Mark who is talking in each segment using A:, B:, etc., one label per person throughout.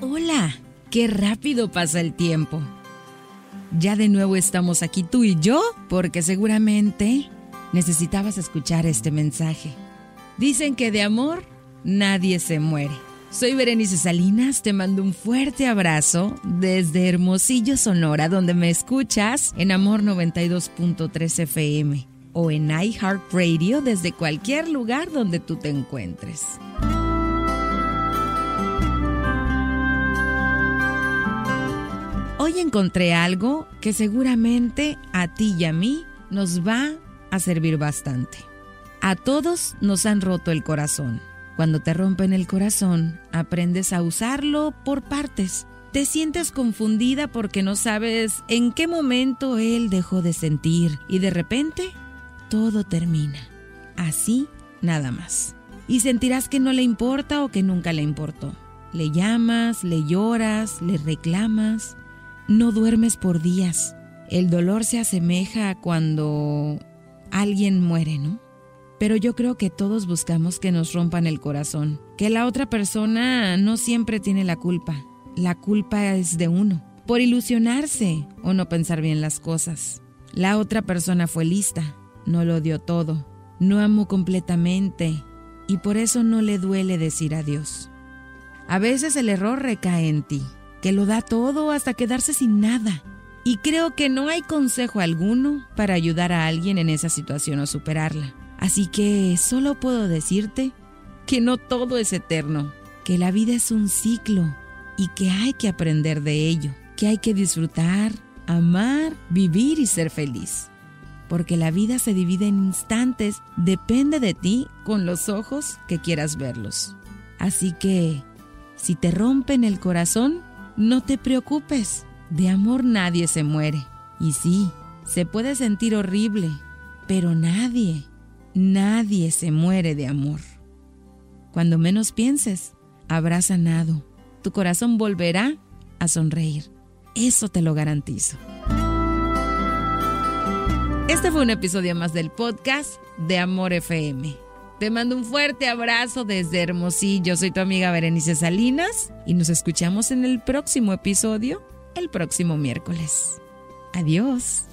A: Hola, qué rápido pasa el tiempo. Ya de nuevo estamos aquí tú y yo porque seguramente necesitabas escuchar este mensaje. Dicen que de amor nadie se muere. Soy Berenice Salinas, te mando un fuerte abrazo desde Hermosillo, Sonora, donde me escuchas en Amor 92.3 FM o en iHeartRadio desde cualquier lugar donde tú te encuentres. Hoy encontré algo que seguramente a ti y a mí nos va a servir bastante. A todos nos han roto el corazón. Cuando te rompen el corazón, aprendes a usarlo por partes. Te sientes confundida porque no sabes en qué momento él dejó de sentir y de repente todo termina. Así, nada más. Y sentirás que no le importa o que nunca le importó. Le llamas, le lloras, le reclamas. No duermes por días. El dolor se asemeja a cuando alguien muere, ¿no? Pero yo creo que todos buscamos que nos rompan el corazón, que la otra persona no siempre tiene la culpa. La culpa es de uno, por ilusionarse o no pensar bien las cosas. La otra persona fue lista, no lo dio todo, no amó completamente y por eso no le duele decir adiós. A veces el error recae en ti, que lo da todo hasta quedarse sin nada. Y creo que no hay consejo alguno para ayudar a alguien en esa situación o superarla. Así que solo puedo decirte que no todo es eterno, que la vida es un ciclo y que hay que aprender de ello, que hay que disfrutar, amar, vivir y ser feliz. Porque la vida se divide en instantes, depende de ti con los ojos que quieras verlos. Así que, si te rompen el corazón, no te preocupes, de amor nadie se muere. Y sí, se puede sentir horrible, pero nadie, Nadie se muere de amor. Cuando menos pienses, habrás sanado. Tu corazón volverá a sonreír. Eso te lo garantizo. Este fue un episodio más del podcast de Amor FM. Te mando un fuerte abrazo desde Hermosillo. Soy tu amiga Berenice Salinas y nos escuchamos en el próximo episodio el próximo miércoles. Adiós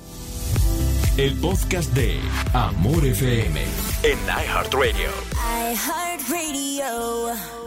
B: el podcast de Amor FM en iHeartRadio.
C: iHeartRadio.